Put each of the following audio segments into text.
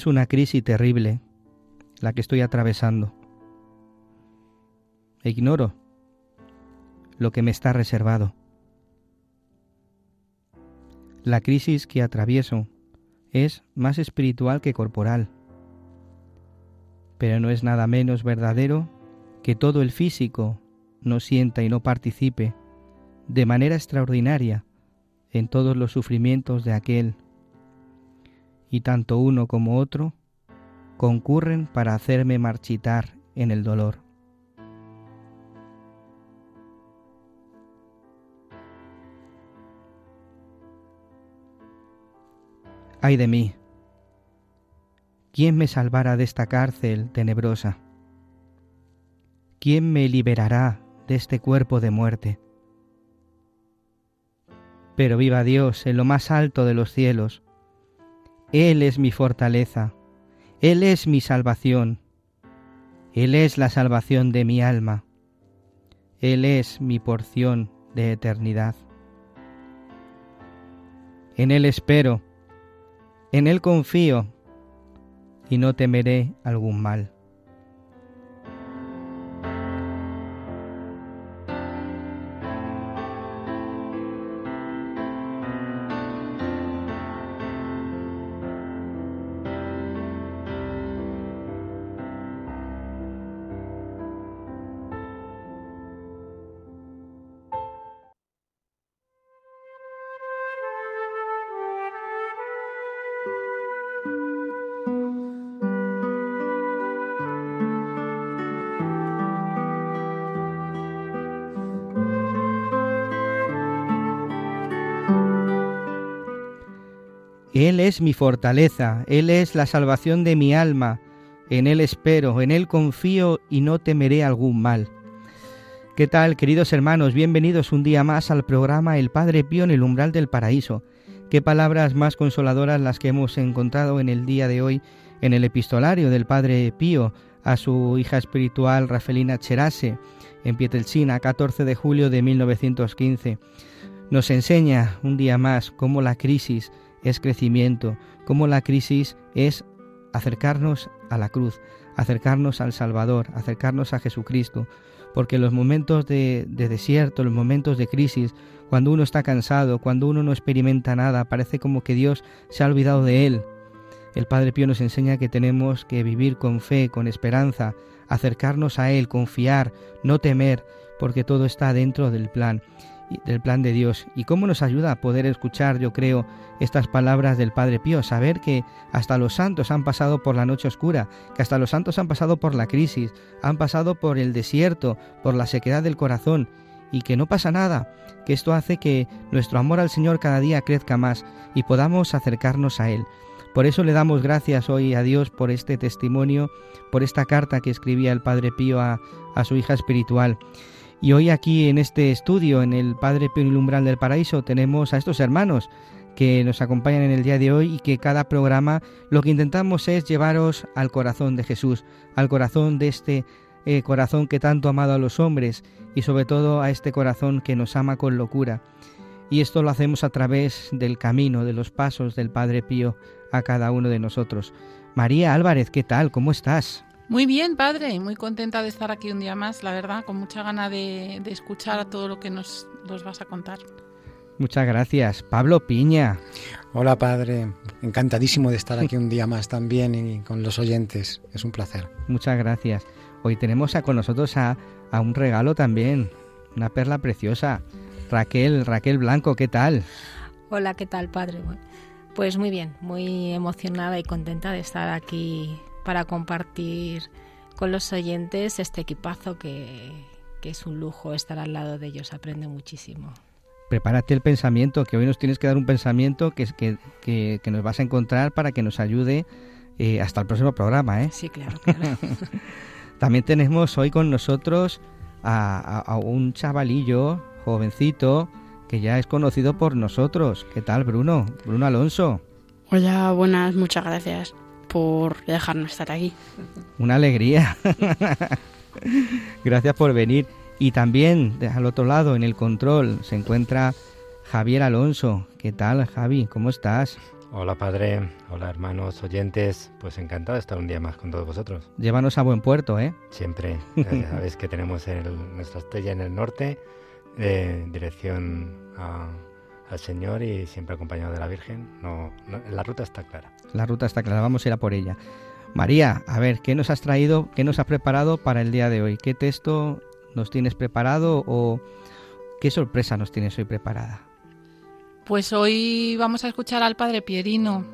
Es una crisis terrible la que estoy atravesando. E ignoro lo que me está reservado. La crisis que atravieso es más espiritual que corporal, pero no es nada menos verdadero que todo el físico no sienta y no participe de manera extraordinaria en todos los sufrimientos de aquel y tanto uno como otro concurren para hacerme marchitar en el dolor. Ay de mí, ¿quién me salvará de esta cárcel tenebrosa? ¿Quién me liberará de este cuerpo de muerte? Pero viva Dios en lo más alto de los cielos, él es mi fortaleza, Él es mi salvación, Él es la salvación de mi alma, Él es mi porción de eternidad. En Él espero, en Él confío, y no temeré algún mal. Es mi fortaleza, Él es la salvación de mi alma, en Él espero, en Él confío y no temeré algún mal. ¿Qué tal, queridos hermanos? Bienvenidos un día más al programa El Padre Pío en el umbral del paraíso. Qué palabras más consoladoras las que hemos encontrado en el día de hoy en el epistolario del Padre Pío a su hija espiritual Rafelina Cherase en Pietrelcina, 14 de julio de 1915. Nos enseña un día más cómo la crisis es crecimiento, cómo la crisis es acercarnos a la cruz, acercarnos al Salvador, acercarnos a Jesucristo, porque los momentos de, de, desierto, los momentos de crisis, cuando uno está cansado, cuando uno no experimenta nada, parece como que Dios se ha olvidado de él. El Padre Pío nos enseña que tenemos que vivir con fe, con esperanza, acercarnos a Él, confiar, no temer, porque todo está dentro del plan del plan de Dios y cómo nos ayuda a poder escuchar, yo creo, estas palabras del Padre Pío, saber que hasta los santos han pasado por la noche oscura, que hasta los santos han pasado por la crisis, han pasado por el desierto, por la sequedad del corazón y que no pasa nada, que esto hace que nuestro amor al Señor cada día crezca más y podamos acercarnos a Él. Por eso le damos gracias hoy a Dios por este testimonio, por esta carta que escribía el Padre Pío a, a su hija espiritual. Y hoy aquí en este estudio, en el Padre Pío umbral del paraíso, tenemos a estos hermanos que nos acompañan en el día de hoy y que cada programa lo que intentamos es llevaros al corazón de Jesús, al corazón de este eh, corazón que tanto ha amado a los hombres y sobre todo a este corazón que nos ama con locura. Y esto lo hacemos a través del camino, de los pasos del Padre Pío a cada uno de nosotros. María Álvarez, ¿qué tal? ¿Cómo estás? Muy bien, padre, muy contenta de estar aquí un día más, la verdad, con mucha gana de, de escuchar todo lo que nos, nos vas a contar. Muchas gracias. Pablo Piña. Hola, padre. encantadísimo de estar aquí un día más también y con los oyentes. Es un placer. Muchas gracias. Hoy tenemos a, con nosotros a, a un regalo también, una perla preciosa. Raquel, Raquel Blanco, ¿qué tal? Hola, ¿qué tal, padre? Pues muy bien, muy emocionada y contenta de estar aquí para compartir con los oyentes este equipazo que, que es un lujo estar al lado de ellos, aprende muchísimo. Prepárate el pensamiento, que hoy nos tienes que dar un pensamiento que, que, que, que nos vas a encontrar para que nos ayude eh, hasta el próximo programa. ¿eh? Sí, claro, claro. También tenemos hoy con nosotros a, a, a un chavalillo, jovencito, que ya es conocido por nosotros. ¿Qué tal, Bruno? Bruno Alonso. Hola, buenas, muchas gracias por dejarnos estar aquí. Una alegría. gracias por venir. Y también al otro lado, en el control, se encuentra Javier Alonso. ¿Qué tal, Javi? ¿Cómo estás? Hola padre, hola hermanos, oyentes, pues encantado de estar un día más con todos vosotros. Llévanos a buen puerto, ¿eh? Siempre, ya sabéis que tenemos el, nuestra estrella en el norte, de dirección a, al Señor y siempre acompañado de la Virgen. No, no, la ruta está clara. La ruta está clara, vamos a ir a por ella. María, a ver, ¿qué nos has traído, qué nos has preparado para el día de hoy? ¿Qué texto nos tienes preparado o qué sorpresa nos tienes hoy preparada? Pues hoy vamos a escuchar al Padre Pierino,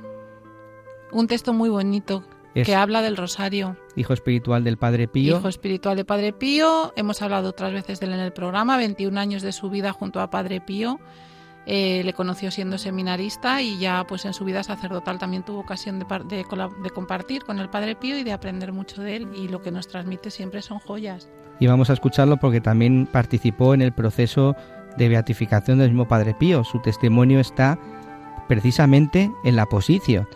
un texto muy bonito Es que habla del rosario. hijo espiritual del Padre Pío. Hijo espiritual de Padre Pío, hemos hablado otras veces de él en el programa, 21 años de su vida junto a Padre Pío. Eh, le conoció siendo seminarista y ya pues en su vida sacerdotal también tuvo ocasión de, compartir con el Padre Pío y de aprender mucho de él y lo que nos transmite siempre son joyas. Y vamos a escucharlo porque también participó en el proceso de beatificación del mismo Padre Pío. Su testimonio está precisamente en la posición.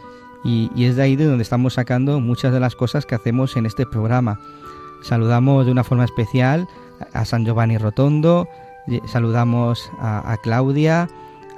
Y, es de ahí de donde estamos sacando muchas de las cosas que hacemos en este programa. Saludamos de una forma especial a San Giovanni Rotondo, y saludamos a Claudia,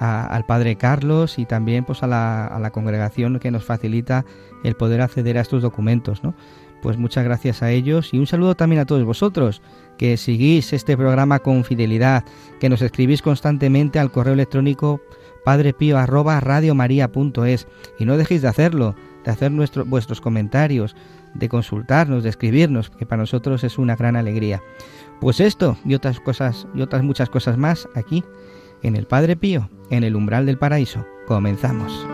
a- al Padre Carlos y también pues a la, a la congregación que nos facilita el poder acceder a estos documentos, ¿no? Pues muchas gracias a ellos y un saludo también a todos vosotros que seguís este programa con fidelidad, que nos escribís constantemente al correo electrónico padrepío@radiomaria.es y no dejéis de hacerlo, de hacer nuestro, vuestros comentarios, de consultarnos, de escribirnos, que para nosotros es una gran alegría. Pues esto y otras cosas y otras muchas cosas más aquí en el Padre Pío, en el umbral del paraíso. Comenzamos.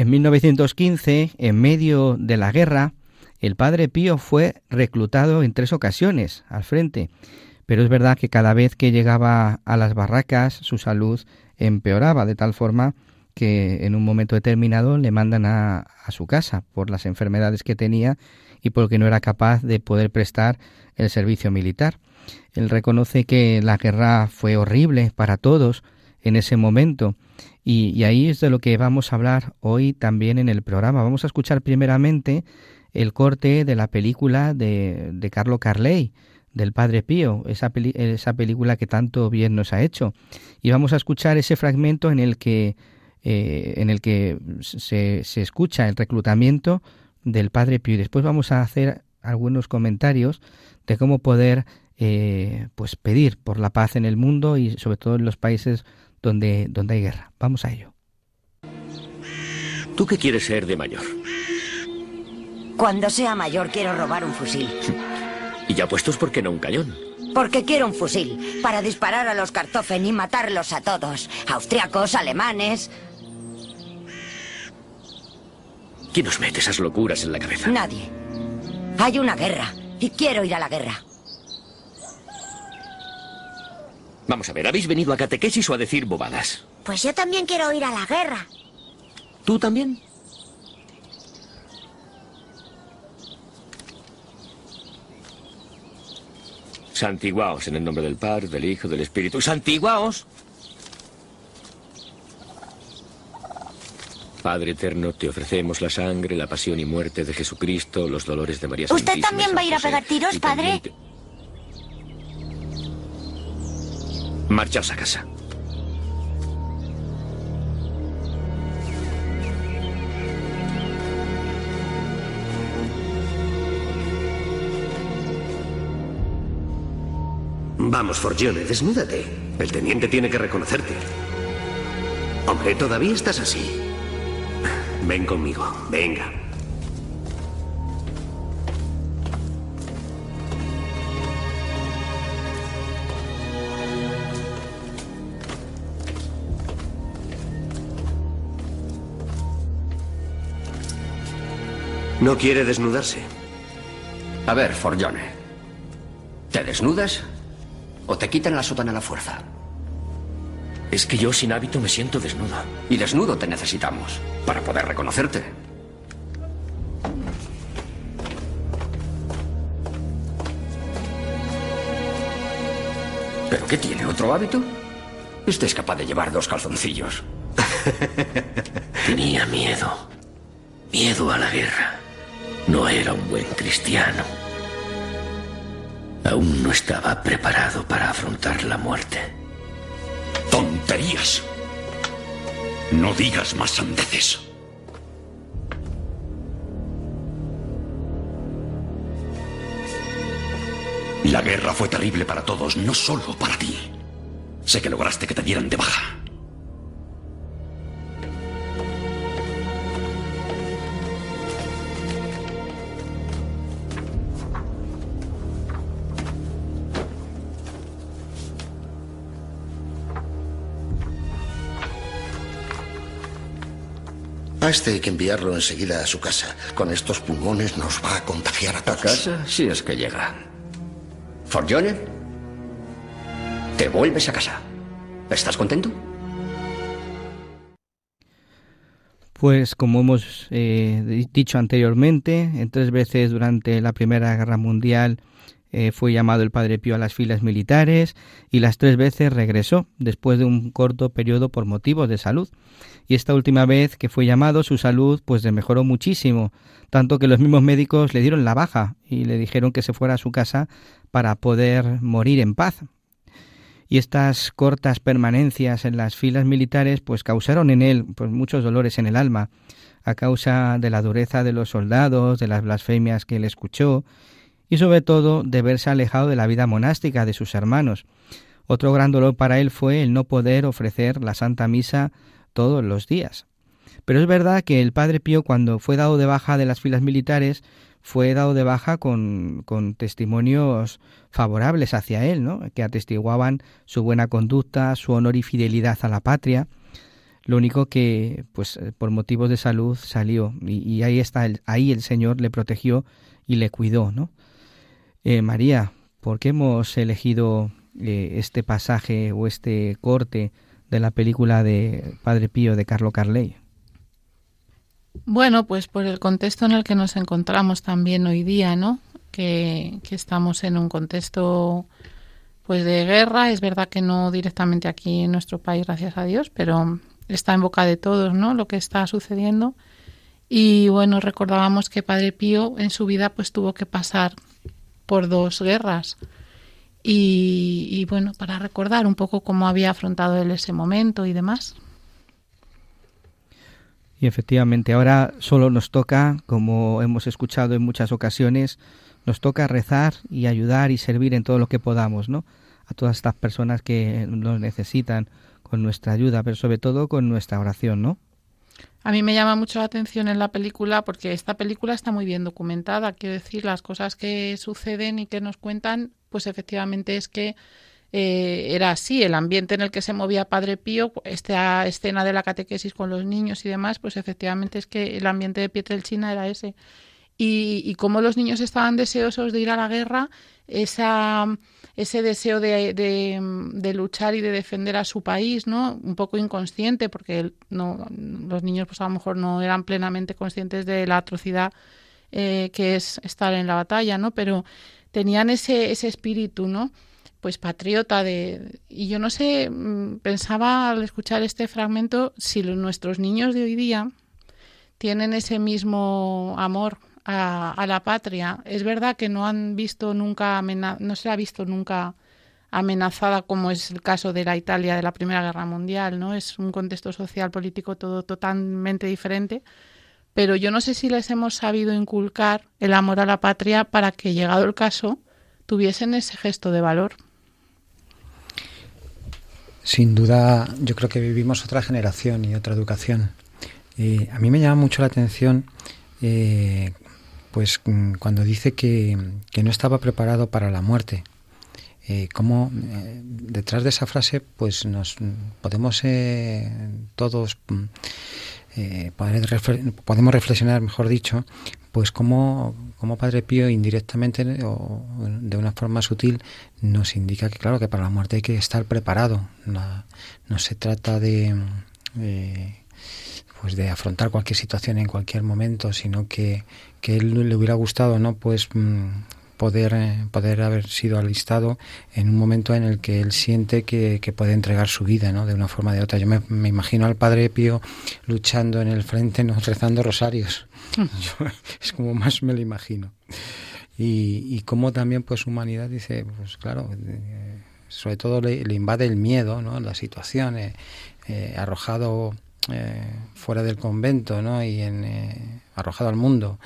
En 1915, en medio de la guerra, el padre Pío fue reclutado en tres ocasiones al frente, pero es verdad que cada vez que llegaba a las barracas su salud empeoraba de tal forma que en un momento determinado le mandan a, a su casa por las enfermedades que tenía y porque no era capaz de poder prestar el servicio militar. Él reconoce que la guerra fue horrible para todos en ese momento y, y ahí es de lo que vamos a hablar hoy también en el programa. Vamos a escuchar primeramente el corte de la película de, de Carlo Carley, del Padre Pío, esa, peli- esa película que tanto bien nos ha hecho. Y vamos a escuchar ese fragmento en el que, eh, en el que se, se escucha el reclutamiento del Padre Pío. Y después vamos a hacer algunos comentarios de cómo poder eh, pues pedir por la paz en el mundo y sobre todo en los países donde, donde hay guerra. Vamos a ello. ¿Tú qué quieres ser de mayor? Cuando sea mayor quiero robar un fusil. Y ya puestos, ¿por qué no un cañón? Porque quiero un fusil para disparar a los Kartoffen y matarlos a todos. Austriacos, alemanes, ¿Quién nos mete esas locuras en la cabeza? nadie. Hay una guerra y quiero ir a la guerra. Vamos a ver, ¿habéis venido a catequesis o a decir bobadas? Pues yo también quiero ir a la guerra. ¿Tú también? Santiguaos en el nombre del Padre, del Hijo, del Espíritu. ¡Santiguaos! Padre eterno, te ofrecemos la sangre, la pasión y muerte de Jesucristo, los dolores de María ¿Usted Santísima, también San va a ir a pegar tiros, padre? te- Marchaos a casa. Vamos, Forgione, desnúdate. El teniente tiene que reconocerte. Hombre, todavía estás así. Ven conmigo, venga. No quiere desnudarse. A ver, Forgione. ¿Te desnudas o te quitan la sotana a la fuerza? Es que yo sin hábito me siento desnudo. Y desnudo te necesitamos para poder reconocerte. ¿Pero qué tiene? ¿Otro hábito? Este es capaz de llevar dos calzoncillos. Tenía miedo. Miedo a la guerra. No era un buen cristiano. Aún no estaba preparado para afrontar la muerte. ¡Tonterías! No digas más sandeces. La guerra fue terrible para todos, no solo para ti. Sé que lograste que te dieran de baja. A este hay que enviarlo enseguida a su casa. Con estos pulmones nos va a contagiar a todos. ¿A casa? Si es que llega. Forgione, te vuelves a casa. ¿Estás contento? Pues como hemos eh, dicho anteriormente, en tres veces durante la Primera Guerra Mundial eh, fue llamado el Padre Pío a las filas militares y las tres veces regresó después de un corto periodo por motivos de salud. Y esta última vez que fue llamado su salud pues mejoró muchísimo, tanto que los mismos médicos le dieron la baja y le dijeron que se fuera a su casa para poder morir en paz. Y estas cortas permanencias en las filas militares pues causaron en él pues muchos dolores en el alma a causa de la dureza de los soldados, de las blasfemias que él escuchó y sobre todo de verse alejado de la vida monástica de sus hermanos. Otro gran dolor para él fue el no poder ofrecer la Santa Misa todos los días. Pero es verdad que el Padre Pío cuando fue dado de baja de las filas militares fue dado de baja con, con testimonios favorables hacia él, ¿no? que atestiguaban su buena conducta, su honor y fidelidad a la patria. Lo único que, pues, por motivos de salud salió y, y ahí está, el, ahí el Señor le protegió y le cuidó, ¿no? Eh, María, ¿por qué hemos elegido eh, este pasaje o este corte de la película de Padre Pío de Carlo Carley? Bueno, pues por el contexto en el que nos encontramos también hoy día, ¿no? Que, que, estamos en un contexto pues de guerra, es verdad que no directamente aquí en nuestro país, gracias a Dios, pero está en boca de todos, ¿no? Lo que está sucediendo. Y bueno, recordábamos que Padre Pío en su vida pues tuvo que pasar por dos guerras. Y, bueno, para recordar un poco cómo había afrontado él ese momento y demás. Y efectivamente, ahora solo nos toca, como hemos escuchado en muchas ocasiones, nos toca rezar y ayudar y servir en todo lo que podamos, ¿no? A todas estas personas que nos necesitan con nuestra ayuda, pero sobre todo con nuestra oración, ¿no? A mí me llama mucho la atención en la película porque esta película está muy bien documentada. Quiero decir, las cosas que suceden y que nos cuentan, pues efectivamente es que eh, era así, el ambiente en el que se movía Padre Pío, esta escena de la catequesis con los niños y demás, pues efectivamente es que el ambiente de Pietrelcina era ese. Y, y como los niños estaban deseosos de ir a la guerra, esa, ese deseo de, de, luchar y de defender a su país, ¿no? Un poco inconsciente, porque no, los niños pues a lo mejor no eran plenamente conscientes de la atrocidad eh, que es estar en la batalla, ¿no? Pero tenían ese, ese espíritu, ¿no? pues patriota de y yo no sé pensaba al escuchar este fragmento si nuestros niños de hoy día tienen ese mismo amor a, la patria. Es verdad que no han visto nunca no se ha visto nunca amenazada como es el caso de la Italia de la Primera Guerra Mundial no es un contexto social político todo totalmente diferente. Pero yo no sé si les hemos sabido inculcar el amor a la patria para que llegado el caso tuviesen ese gesto de valor. Sin duda, yo creo que vivimos otra generación y otra educación. Y a mí me llama mucho la atención, eh, pues mm, cuando dice que, que, no estaba preparado para la muerte. Eh, cómo eh, detrás de esa frase, pues nos podemos eh, todos mm, eh, podemos reflexionar, mejor dicho, pues cómo, como Padre Pío indirectamente o de una forma sutil nos indica que claro que para la muerte hay que estar preparado. No, no se trata de eh, pues de afrontar cualquier situación en cualquier momento, sino que, que él le hubiera gustado, ¿no? Pues mm, poder, eh, poder haber sido alistado en un momento en el que él siente que, puede entregar su vida ¿no? de una forma o de otra. Yo me, imagino al Padre Pío luchando en el frente, ¿no? rezando rosarios. es como más me lo imagino. Y, y como también pues humanidad dice, pues claro, eh, sobre todo le, invade el miedo, ¿no? la situación, eh, arrojado fuera del convento ¿no? y en, arrojado al mundo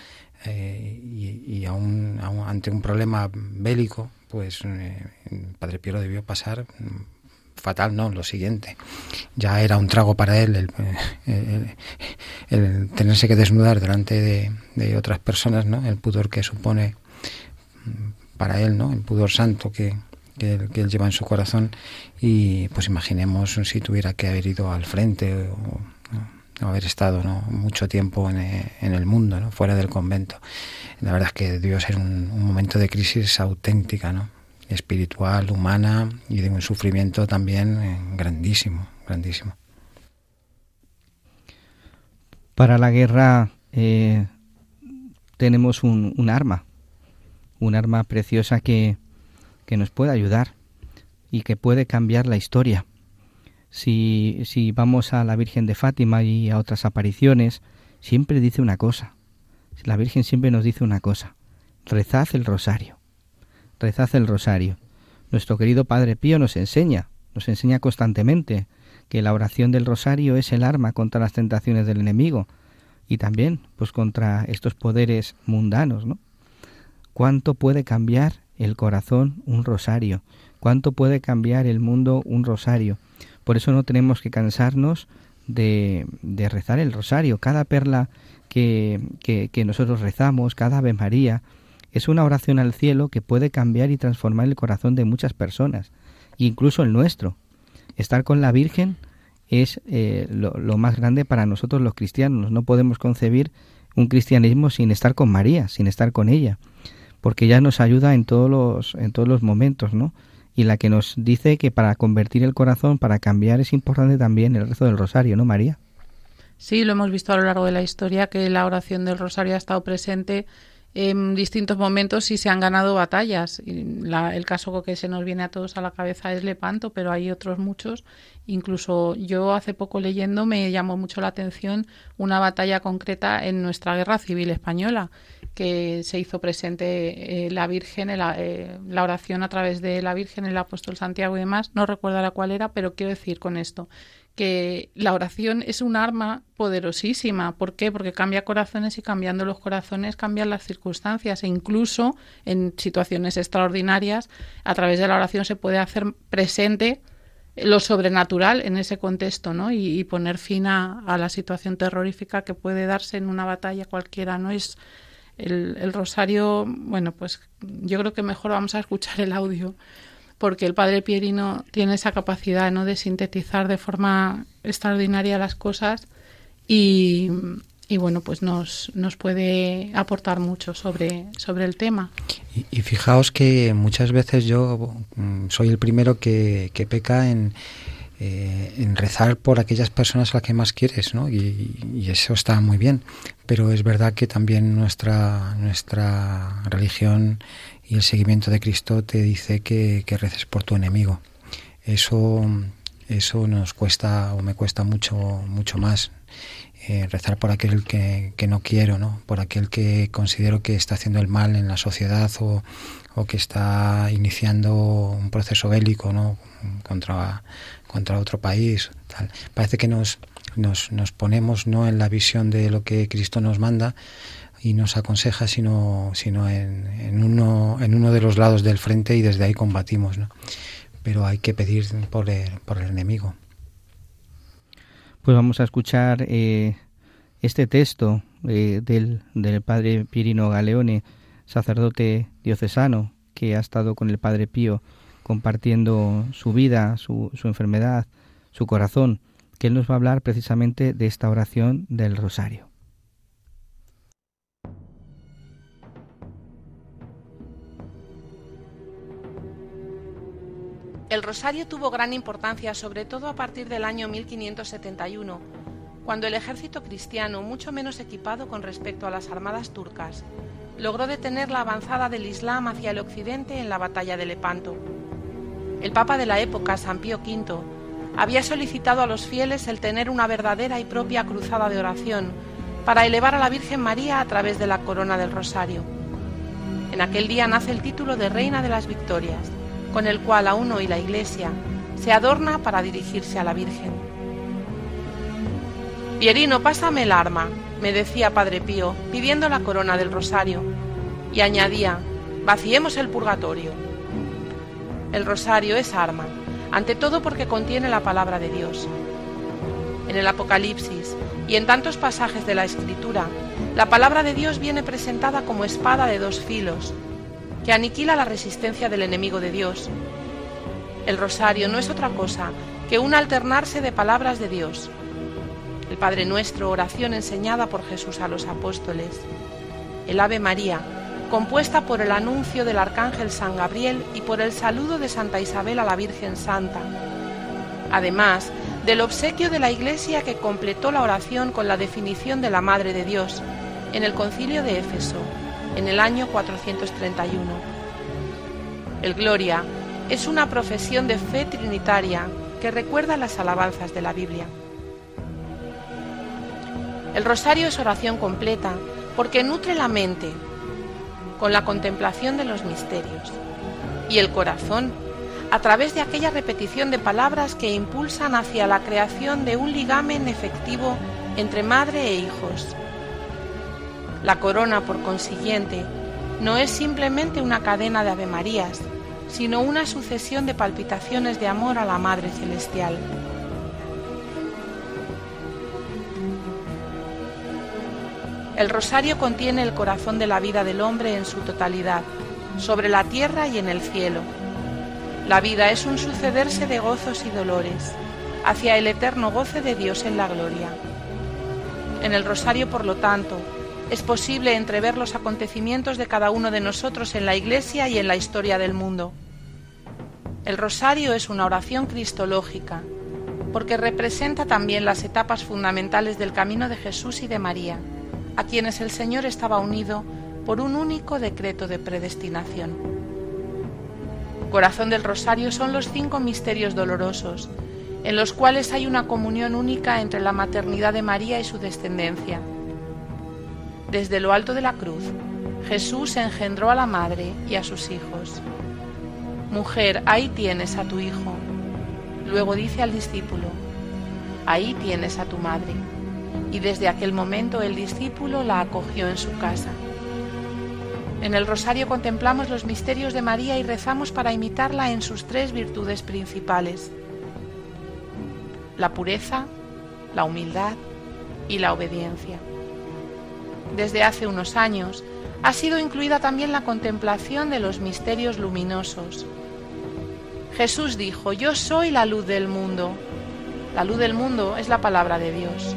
eh, y, aún, ante un problema bélico, pues eh, Padre Piero debió pasar mm, fatal, no, lo siguiente. Ya era un trago para él el, tenerse que desnudar delante de, otras personas, ¿no? El pudor que supone mm, para él, ¿no? El pudor santo que, que, él lleva en su corazón y pues imaginemos si tuviera que haber ido al frente o haber estado mucho tiempo en, el mundo, ¿no? fuera del convento. La verdad es que debió ser un, momento de crisis auténtica, ¿no? espiritual, humana y de un sufrimiento también eh, grandísimo, grandísimo. Para la guerra eh, tenemos un, un, arma, un arma preciosa que, que nos puede ayudar y que puede cambiar la historia si, si vamos a la Virgen de Fátima y a otras apariciones, siempre dice una cosa. La Virgen siempre nos dice una cosa. Rezad el rosario. Rezad el rosario. Nuestro querido Padre Pío nos enseña, nos enseña constantemente que la oración del rosario es el arma contra las tentaciones del enemigo y también pues contra estos poderes mundanos, ¿no? ¿Cuánto puede cambiar el corazón un rosario? ¿Cuánto puede cambiar el mundo un rosario? Por eso no tenemos que cansarnos de, rezar el rosario. Cada perla que, que, nosotros rezamos, cada Ave María, es una oración al cielo que puede cambiar y transformar el corazón de muchas personas, incluso el nuestro. Estar con la Virgen es eh, lo, lo, más grande para nosotros los cristianos. No podemos concebir un cristianismo sin estar con María, sin estar con ella, porque ella nos ayuda en todos los, en todos los momentos, ¿no? Y la que nos dice que para convertir el corazón, para cambiar, es importante también el rezo del rosario, ¿no, María? Sí, lo hemos visto a lo largo de la historia que la oración del rosario ha estado presente en distintos momentos y se han ganado batallas. el caso que se nos viene a todos a la cabeza es Lepanto, pero hay otros muchos. Incluso yo hace poco leyendo me llamó mucho la atención una batalla concreta en nuestra guerra civil española, que se hizo presente eh, la Virgen, eh, la oración a través de la Virgen, el apóstol Santiago y demás. No recuerdo la cuál era, pero quiero decir con esto que la oración es un arma poderosísima. ¿Por qué? Porque cambia corazones y cambiando los corazones cambian las circunstancias e incluso en situaciones extraordinarias a través de la oración se puede hacer presente lo sobrenatural en ese contexto, ¿no? Y, poner fin a, la situación terrorífica que puede darse en una batalla cualquiera, ¿no? Es el, el rosario, bueno, pues yo creo que mejor vamos a escuchar el audio porque el padre Pierino tiene esa capacidad ¿no? de sintetizar de forma extraordinaria las cosas y, bueno, pues nos, nos puede aportar mucho sobre, sobre el tema. Y, fijaos que muchas veces yo mm, soy el primero que, peca en, eh, en rezar por aquellas personas a las que más quieres, ¿no? Y, eso está muy bien. Pero es verdad que también nuestra, nuestra religión y el seguimiento de Cristo te dice que, reces por tu enemigo. Eso, eso nos cuesta o me cuesta mucho, mucho más. Eh, rezar por aquel que, que, no quiero, ¿no? por aquel que considero que está haciendo el mal en la sociedad o, o que está iniciando un proceso bélico ¿no? contra, contra otro país. Tal. Parece que nos, nos, nos ponemos no en la visión de lo que Cristo nos manda, y nos aconseja, sino, sino en, en, uno, en uno de los lados del frente y desde ahí combatimos. ¿no? pero hay que pedir por el, por el enemigo. Pues vamos a escuchar eh, este texto eh, del, del padre Pirino Galeone, sacerdote diocesano, que ha estado con el padre Pío compartiendo su vida, su, enfermedad, su corazón, que él nos va a hablar precisamente de esta oración del rosario. El rosario tuvo gran importancia, sobre todo a partir del año 1571, cuando el ejército cristiano, mucho menos equipado con respecto a las armadas turcas, logró detener la avanzada del Islam hacia el occidente en la batalla de Lepanto. El Papa de la época, San Pío V, había solicitado a los fieles el tener una verdadera y propia cruzada de oración para elevar a la Virgen María a través de la corona del rosario. En aquel día nace el título de Reina de las Victorias, con el cual aún hoy la Iglesia se adorna para dirigirse a la Virgen. Pierino, pásame el arma, me decía Padre Pío, pidiendo la corona del rosario, y añadía, vaciemos el purgatorio. El rosario es arma, ante todo porque contiene la palabra de Dios. En el Apocalipsis y en tantos pasajes de la Escritura, la palabra de Dios viene presentada como espada de dos filos, que aniquila la resistencia del enemigo de Dios. El rosario no es otra cosa que un alternarse de palabras de Dios, el Padre Nuestro, oración enseñada por Jesús a los apóstoles, el Ave María, compuesta por el anuncio del Arcángel San Gabriel y por el saludo de Santa Isabel a la Virgen Santa, además del obsequio de la Iglesia que completó la oración con la definición de la Madre de Dios en el concilio de Éfeso, en el año 431. El Gloria es una profesión de fe trinitaria que recuerda las alabanzas de la Biblia. El rosario es oración completa porque nutre la mente con la contemplación de los misterios y el corazón a través de aquella repetición de palabras que impulsan hacia la creación de un ligamen efectivo entre madre e hijos. La corona, por consiguiente, no es simplemente una cadena de avemarías, sino una sucesión de palpitaciones de amor a la Madre Celestial. El rosario contiene el corazón de la vida del hombre en su totalidad, sobre la tierra y en el cielo. La vida es un sucederse de gozos y dolores, hacia el eterno goce de Dios en la gloria. En el rosario, por lo tanto, es posible entrever los acontecimientos de cada uno de nosotros en la Iglesia y en la historia del mundo. El rosario es una oración cristológica, porque representa también las etapas fundamentales del camino de Jesús y de María a quienes el Señor estaba unido por un único decreto de predestinación. Corazón del Rosario son los cinco misterios dolorosos, en los cuales hay una comunión única entre la maternidad de María y su descendencia. Desde lo alto de la cruz, Jesús engendró a la madre y a sus hijos. Mujer, ahí tienes a tu hijo. Luego dice al discípulo, ahí tienes a tu madre y desde aquel momento el discípulo la acogió en su casa. En el rosario contemplamos los misterios de María y rezamos para imitarla en sus tres virtudes principales, la pureza, la humildad y la obediencia. Desde hace unos años ha sido incluida también la contemplación de los misterios luminosos. Jesús dijo, yo soy la luz del mundo. La luz del mundo es la palabra de Dios.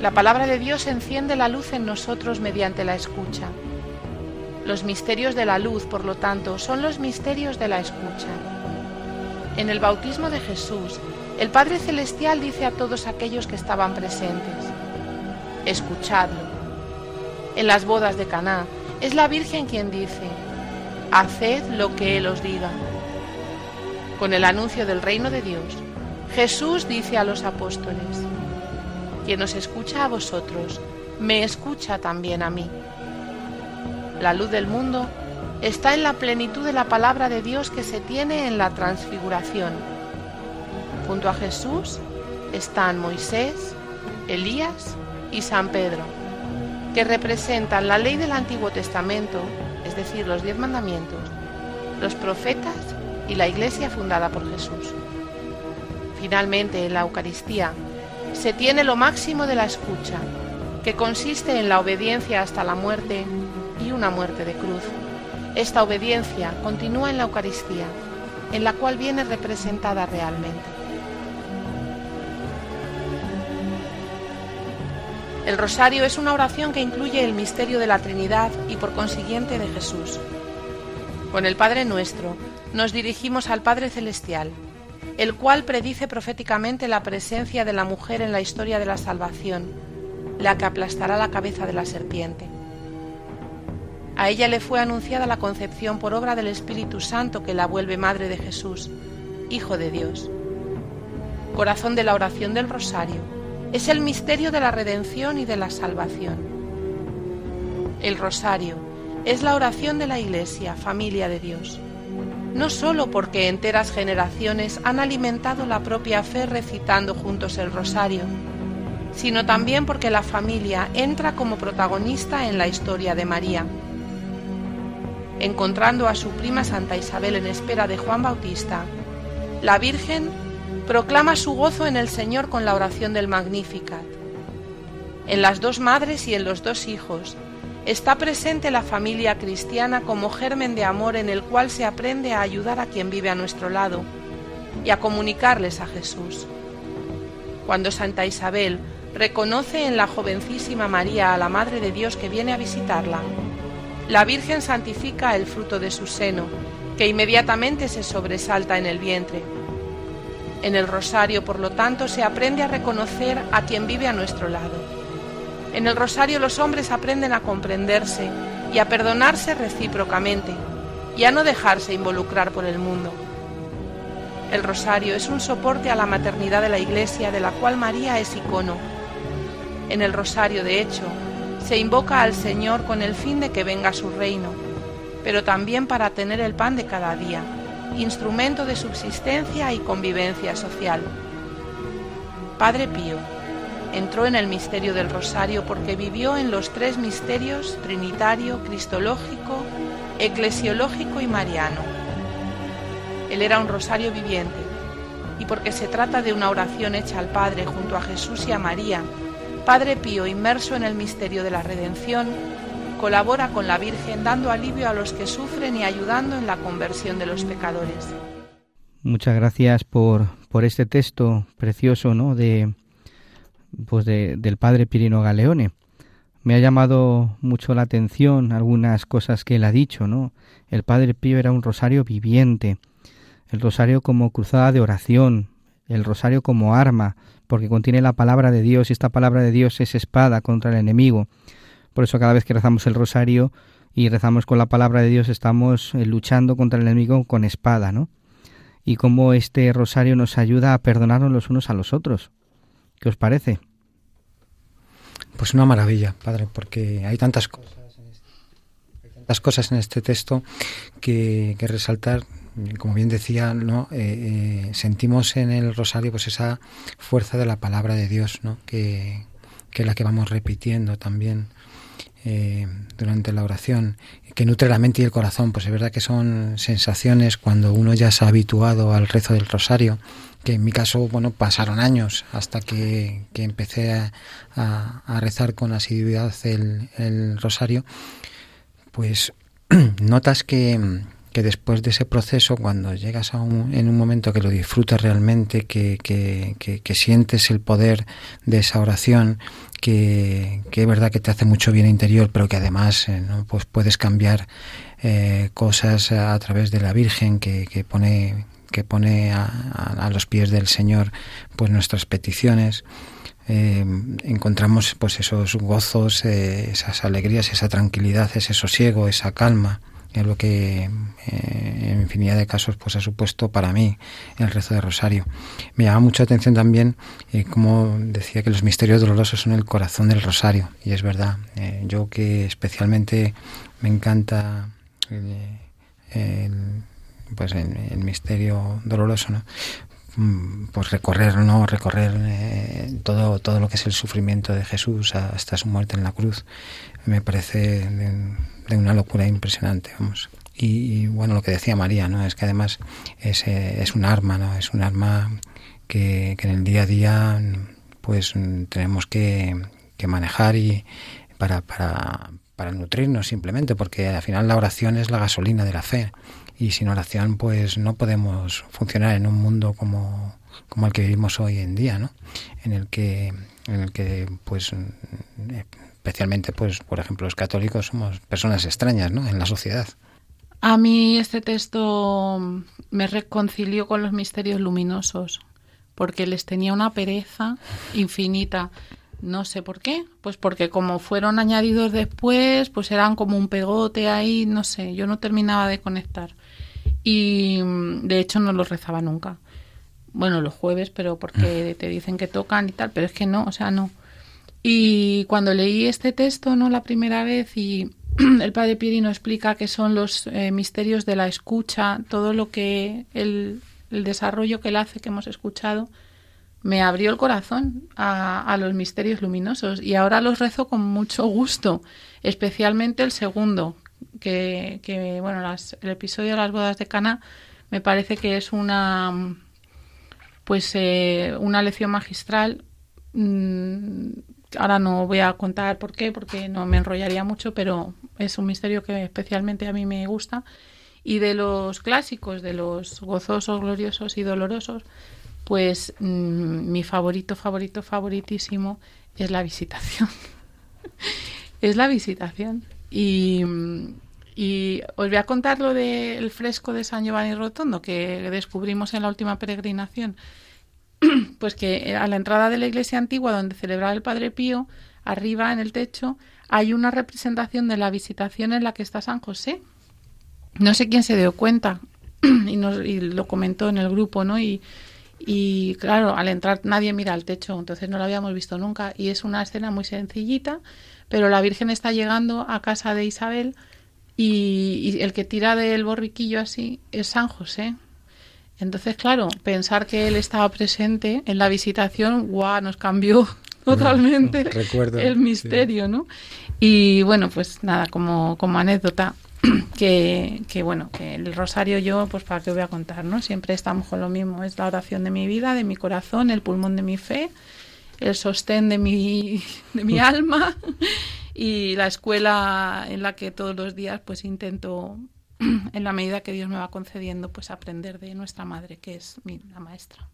La palabra de Dios enciende la luz en nosotros mediante la escucha. Los misterios de la luz, por lo tanto, son los misterios de la escucha. En el bautismo de Jesús, el Padre Celestial dice a todos aquellos que estaban presentes, escuchadlo. En las bodas de Caná, es la Virgen quien dice, haced lo que Él os diga. Con el anuncio del reino de Dios, Jesús dice a los apóstoles, quien os escucha a vosotros, me escucha también a mí. La luz del mundo está en la plenitud de la palabra de Dios que se tiene en la transfiguración. Junto a Jesús están Moisés, Elías y San Pedro, que representan la ley del Antiguo Testamento, es decir, los diez mandamientos, los profetas y la Iglesia fundada por Jesús. Finalmente, en la Eucaristía se tiene lo máximo de la escucha, que consiste en la obediencia hasta la muerte y una muerte de cruz. Esta obediencia continúa en la Eucaristía, en la cual viene representada realmente. El rosario es una oración que incluye el misterio de la Trinidad y por consiguiente de Jesús. Con el Padre nuestro nos dirigimos al Padre Celestial, el cual predice proféticamente la presencia de la mujer en la historia de la salvación, la que aplastará la cabeza de la serpiente. A ella le fue anunciada la concepción por obra del Espíritu Santo que la vuelve Madre de Jesús, Hijo de Dios. Corazón de la oración del Rosario, es el misterio de la redención y de la salvación. El Rosario es la oración de la Iglesia, familia de Dios no sólo porque enteras generaciones han alimentado la propia fe recitando juntos el rosario, sino también porque la familia entra como protagonista en la historia de María. Encontrando a su prima Santa Isabel en espera de Juan Bautista, la Virgen proclama su gozo en el Señor con la oración del Magnificat. En las dos madres y en los dos hijos, está presente la familia cristiana como germen de amor en el cual se aprende a ayudar a quien vive a nuestro lado y a comunicarles a Jesús. Cuando Santa Isabel reconoce en la jovencísima María a la Madre de Dios que viene a visitarla, la Virgen santifica el fruto de su seno, que inmediatamente se sobresalta en el vientre. En el rosario, por lo tanto, se aprende a reconocer a quien vive a nuestro lado en el rosario los hombres aprenden a comprenderse y a perdonarse recíprocamente y a no dejarse involucrar por el mundo. El rosario es un soporte a la maternidad de la Iglesia de la cual María es icono. En el rosario, de hecho, se invoca al Señor con el fin de que venga su reino, pero también para tener el pan de cada día, instrumento de subsistencia y convivencia social. Padre Pío, entró en el misterio del rosario porque vivió en los tres misterios trinitario, cristológico, eclesiológico y mariano. Él era un rosario viviente y porque se trata de una oración hecha al Padre junto a Jesús y a María, Padre Pío inmerso en el misterio de la redención, colabora con la Virgen dando alivio a los que sufren y ayudando en la conversión de los pecadores. Muchas gracias por, por este texto precioso ¿no? de, pues del padre Pirino Galeone. Me ha llamado mucho la atención algunas cosas que él ha dicho, ¿no? El padre Pío era un rosario viviente, el rosario como cruzada de oración, el rosario como arma, porque contiene la palabra de Dios y esta palabra de Dios es espada contra el enemigo. Por eso cada vez que rezamos el rosario y rezamos con la palabra de Dios estamos eh, luchando contra el enemigo con espada, ¿no? Y cómo este rosario nos ayuda a perdonarnos los unos a los otros. ¿Qué os parece? Pues una maravilla, padre, porque hay tantas cosas, en este texto que, resaltar. Como bien decía, ¿no? Eh, eh, sentimos en el rosario pues esa fuerza de la palabra de Dios, que, que es la que vamos repitiendo también eh, durante la oración, que nutre la mente y el corazón. Pues es verdad que son sensaciones cuando uno ya se ha habituado al rezo del rosario que en mi caso, bueno, pasaron años hasta que, empecé a, rezar con asiduidad el, rosario, pues notas que, que, después de ese proceso, cuando llegas a un, en un momento que lo disfrutas realmente, que, que, sientes el poder de esa oración, que, es verdad que te hace mucho bien interior, pero que además eh, ¿no? pues puedes cambiar eh, cosas a, través de la Virgen que, que pone que pone a, los pies del Señor pues nuestras peticiones. Eh, encontramos pues esos gozos, eh, esas alegrías, esa tranquilidad, ese sosiego, esa calma, es lo que eh, en infinidad de casos pues ha supuesto para mí el rezo de rosario. Me llama mucho atención también como decía que los misterios dolorosos son el corazón del rosario y es verdad. yo que especialmente me encanta el pues en el misterio doloroso, ¿no? Mm, pues recorrer, ¿no? Recorrer eh, todo, todo lo que es el sufrimiento de Jesús hasta su muerte en la cruz. Me parece de, una locura impresionante, vamos. y, bueno, lo que decía María, ¿no? Es que además es, eh, es un arma, ¿no? Es un arma que, que en el día a día pues tenemos que, que manejar y para, para, para nutrirnos simplemente, porque al final la oración es la gasolina de la fe y sin oración pues no podemos funcionar en un mundo como, como el que vivimos hoy en día, ¿no? En el que, en el que pues especialmente pues por ejemplo los católicos somos personas extrañas, ¿no? En la sociedad. A mí este texto me reconcilió con los misterios luminosos, porque les tenía una pereza infinita. No sé por qué, pues porque como fueron añadidos después, pues eran como un pegote ahí, no sé, yo no terminaba de conectar. Y de hecho no los rezaba nunca. Bueno, los jueves, pero porque te dicen que tocan y tal, pero es que no, o sea, no. Y cuando leí este texto, ¿no? La primera vez y el padre Pirino explica que son los eh, misterios de la escucha, todo lo que el, el desarrollo que él hace, que hemos escuchado, me abrió el corazón a, los misterios luminosos y ahora los rezo con mucho gusto, especialmente el segundo, que, que bueno, las, el episodio de las bodas de Cana me parece que es una pues eh, una lección magistral. Mm, ahora no voy a contar por qué, porque no me enrollaría mucho, pero es un misterio que especialmente a mí me gusta. Y de los clásicos, de los gozosos, gloriosos y dolorosos, pues mm, mi favorito, favorito, favoritísimo es la visitación. es la visitación. Y, os voy a contar lo del fresco de San Giovanni Rotondo que descubrimos en la última peregrinación. pues que a la entrada de la iglesia antigua donde celebraba el Padre Pío, arriba en el techo, hay una representación de la visitación en la que está San José. No sé quién se dio cuenta y, nos, y lo comentó en el grupo, ¿no? Y, y claro, al entrar nadie mira al techo, entonces no lo habíamos visto nunca. Y es una escena muy sencillita, pero la Virgen está llegando a casa de Isabel y, el que tira del borriquillo así es San José. Entonces, claro, pensar que él estaba presente en la visitación, guau, nos cambió totalmente el misterio, ¿no? Y bueno, pues nada, como, como anécdota, que, que, bueno, que el rosario yo, pues para qué voy a contar, ¿no? Siempre estamos con lo mismo, es la oración de mi vida, de mi corazón, el pulmón de mi fe, el sostén de mi, de mi alma y la escuela en la que todos los días pues intento, en la medida que Dios me va concediendo, pues aprender de nuestra madre, que es mi, la maestra.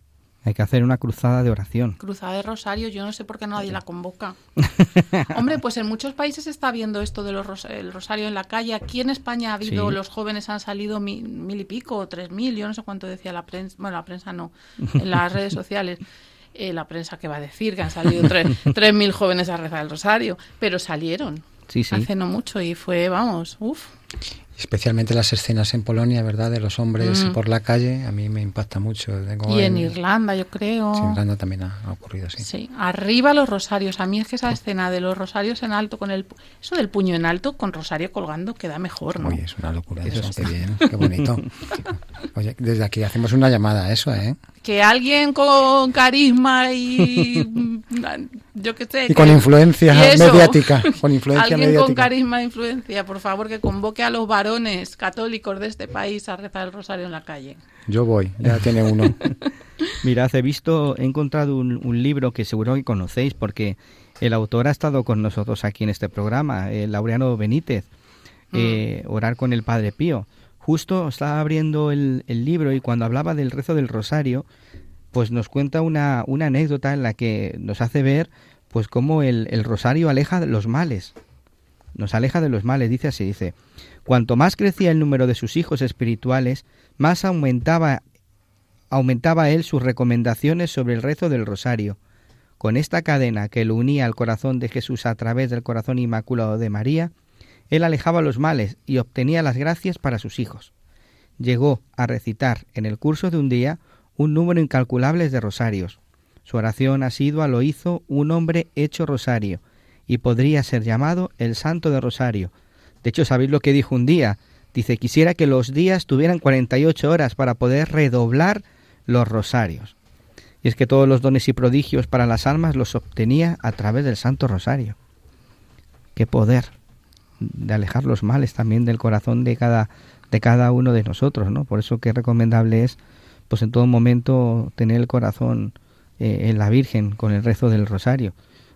Hay que hacer una cruzada de oración. Cruzada de rosario, yo no sé por qué nadie la convoca. Hombre, pues en muchos países se está viendo esto del el rosario en la calle. Aquí en España ha habido, los jóvenes han salido mil, y pico, o tres mil, yo no sé cuánto decía la prensa. Bueno, la prensa no, en las redes sociales. Eh, la prensa que va a decir que han salido tres mil jóvenes a rezar el rosario, pero salieron. Sí, sí. Hace no mucho y fue, vamos, uff especialmente las escenas en Polonia, ¿verdad? De los hombres mm. por la calle, a mí me impacta mucho. y en, Irlanda, yo creo. Sí, en Irlanda también ha, ocurrido, sí. Sí, arriba los rosarios. A mí es que esa escena de los rosarios en alto, con el eso del puño en alto con rosario colgando queda mejor, ¿no? Oye, es una locura eso, qué bien, qué bonito. Oye, desde aquí hacemos una llamada a eso, ¿eh? Que alguien con carisma y yo qué sé. Y con influencia mediática. Con influencia alguien con carisma e influencia, por favor, que convoque a los varones católicos de este país a rezar el rosario en la calle. Yo voy, ya tiene uno. Mirad, he visto, he encontrado un, libro que seguro que conocéis porque el autor ha estado con nosotros aquí en este programa, el Laureano Benítez, mm. eh, Orar con el Padre Pío. Justo estaba abriendo el, libro y cuando hablaba del rezo del rosario, pues nos cuenta una, una anécdota en la que nos hace ver pues cómo el, el rosario aleja los males. Nos aleja de los males, dice así, dice, Cuanto más crecía el número de sus hijos espirituales, más aumentaba, aumentaba él sus recomendaciones sobre el rezo del rosario. Con esta cadena que lo unía al corazón de Jesús a través del corazón inmaculado de María, él alejaba los males y obtenía las gracias para sus hijos. Llegó a recitar en el curso de un día un número incalculable de rosarios. Su oración asidua lo hizo un hombre hecho rosario, y podría ser llamado el Santo de Rosario, de hecho, ¿sabéis lo que dijo un día? Dice, quisiera que los días tuvieran 48 horas para poder redoblar los rosarios. Y es que todos los dones y prodigios para las almas los obtenía a través del Santo Rosario. Qué poder de alejar los males también del corazón de cada, de cada uno de nosotros, ¿no? Por eso que recomendable es, pues en todo momento tener el corazón eh, en la Virgen con el rezo del rosario.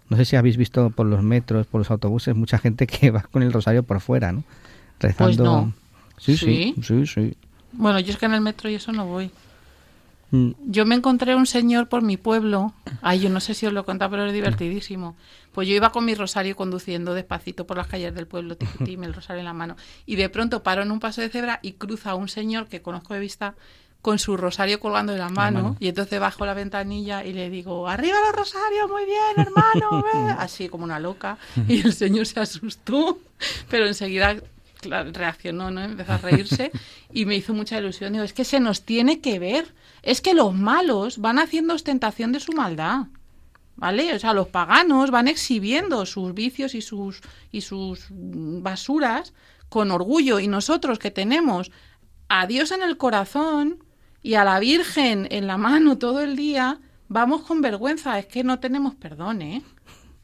No sé si habéis visto por los metros, por los autobuses, mucha gente que va con el rosario por fuera, ¿no? Rezando. Pues no. sí, sí, sí, sí. Bueno, yo es que en el metro y eso no voy. Mm. Yo me encontré un señor por mi pueblo. Ay, yo no sé si os lo he contado, pero es divertidísimo. Pues yo iba con mi rosario conduciendo despacito por las calles del pueblo, tiquitín, el rosario en la mano. Y de pronto paro en un paso de cebra y cruza un señor que conozco de vista con su rosario colgando de la mano, mano. y entonces bajo la ventanilla y le digo, arriba los rosarios, muy bien, hermano, ve". así como una loca, y el señor se asustó, pero enseguida claro, reaccionó, ¿no? Empezó a reírse y me hizo mucha ilusión. Digo, es que se nos tiene que ver, es que los malos van haciendo ostentación de su maldad. ¿Vale? O sea, los paganos van exhibiendo sus vicios y sus y sus basuras con orgullo y nosotros que tenemos a Dios en el corazón y a la Virgen en la mano todo el día, vamos con vergüenza, es que no tenemos perdón, ¿eh?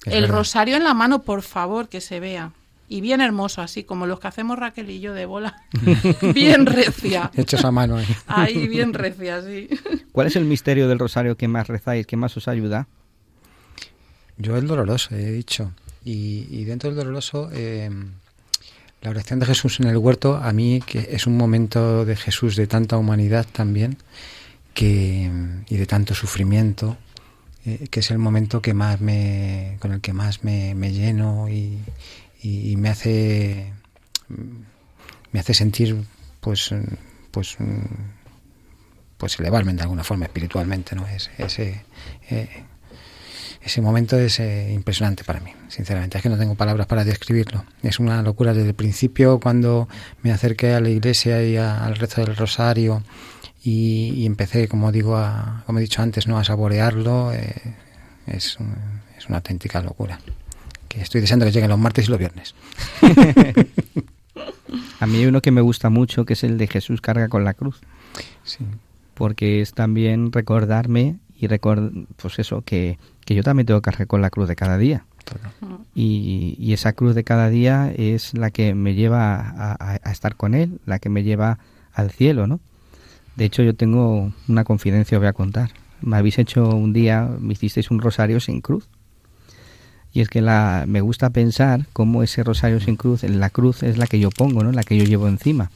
El verdad. rosario en la mano, por favor, que se vea. Y bien hermoso, así como los que hacemos Raquel y yo de bola. bien recia. Hechos a mano ahí. Ahí, bien recia, sí. ¿Cuál es el misterio del rosario que más rezáis, que más os ayuda? Yo el doloroso, he dicho. Y, y dentro del doloroso, eh, la oración de Jesús en el huerto, a mí que es un momento de Jesús de tanta humanidad también, que, y de tanto sufrimiento, eh, que es el momento que más me, con el que más me, me lleno y, y- me hace me hace sentir pues pues pues elevarme de alguna forma espiritualmente no ese ese, eh, ese momento es eh, impresionante para mí sinceramente. Es que no tengo palabras para describirlo. Es una locura desde el principio cuando me acerqué a la iglesia y al rezo del rosario y, empecé como digo a, como he dicho antes no a saborearlo. Eh, es, es una auténtica locura que estoy deseando que lleguen los martes y los viernes A mí hay uno que me gusta mucho, que es el de Jesús carga con la cruz. Sí. Porque es también recordarme y recordar, pues eso, que, que yo también tengo que cargar con la cruz de cada día. Y, y esa cruz de cada día es la que me lleva a, a- a estar con Él, la que me lleva al cielo, ¿no? De hecho, yo tengo una confidencia, os voy a contar. Me habéis hecho un día, me hicisteis un rosario sin cruz. Y es que la, me gusta pensar cómo ese rosario sin cruz, la cruz es la que yo pongo, ¿no? La que yo llevo encima.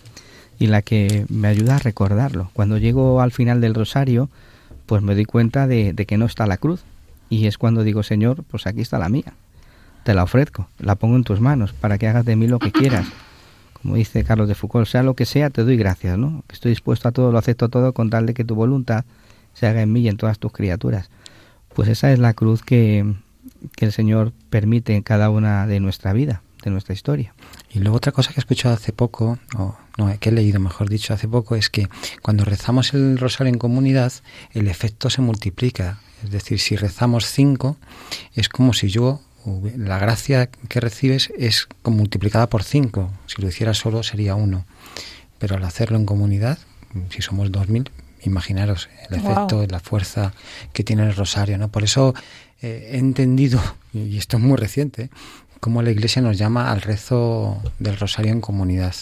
Y la que me ayuda a recordarlo. Cuando llego al final del rosario, pues me doy cuenta de, de que no está la cruz. Y es cuando digo, Señor, pues aquí está la mía. Te la ofrezco, la pongo en tus manos para que hagas de mí lo que quieras. Como dice Carlos de Foucault, sea lo que sea, te doy gracias, ¿no? Estoy dispuesto a todo, lo acepto todo con tal de que tu voluntad se haga en mí y en todas tus criaturas. Pues esa es la cruz que, que el Señor permite en cada una de nuestra vida, de nuestra historia. Y luego otra cosa que he escuchado hace poco, o no, que he leído mejor dicho hace poco, es que cuando rezamos el rosario en comunidad, el efecto se multiplica. Es decir, si rezamos cinco, es como si yo, la gracia que recibes es como multiplicada por cinco. Si lo hiciera solo sería uno. Pero al hacerlo en comunidad, si somos dos mil, imaginaros el efecto, la fuerza que tiene el rosario. ¿no? Por eso eh, he entendido, y esto es muy reciente, cómo la Iglesia nos llama al rezo del rosario en comunidad.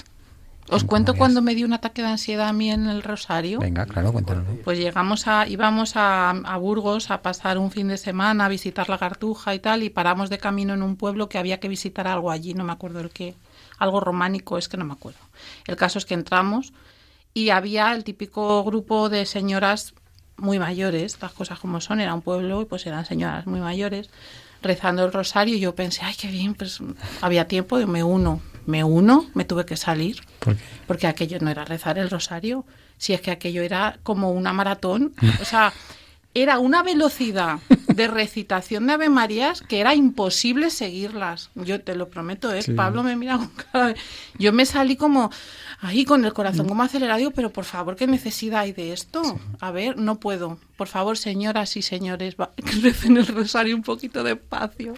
Os En cuento comunidad. cuando me dio un ataque de ansiedad a mí en el Rosario. Venga, claro, cuéntalo. Pues llegamos a, íbamos a, a Burgos a pasar un fin de semana, a visitar la Cartuja y tal, y paramos de camino en un pueblo que había que visitar algo allí, no me acuerdo el qué, algo románico, es que no me acuerdo. El caso es que entramos y había el típico grupo de señoras muy mayores, las cosas como son, era un pueblo y pues eran señoras muy mayores rezando el rosario y yo pensé, ay, qué bien, pues había tiempo, me uno, me uno, me tuve que salir ¿Por qué? porque aquello no era rezar el rosario, si es que aquello era como una maratón, o sea, era una velocidad de recitación de Ave Marías que era imposible seguirlas. Yo te lo prometo, ¿eh? Sí. Pablo me mira con cara. Yo me salí como ahí con el corazón como acelerado, digo, pero por favor, ¿qué necesidad hay de esto? A ver, no puedo. Por favor, señoras y señores, va- que recen el rosario un poquito despacio,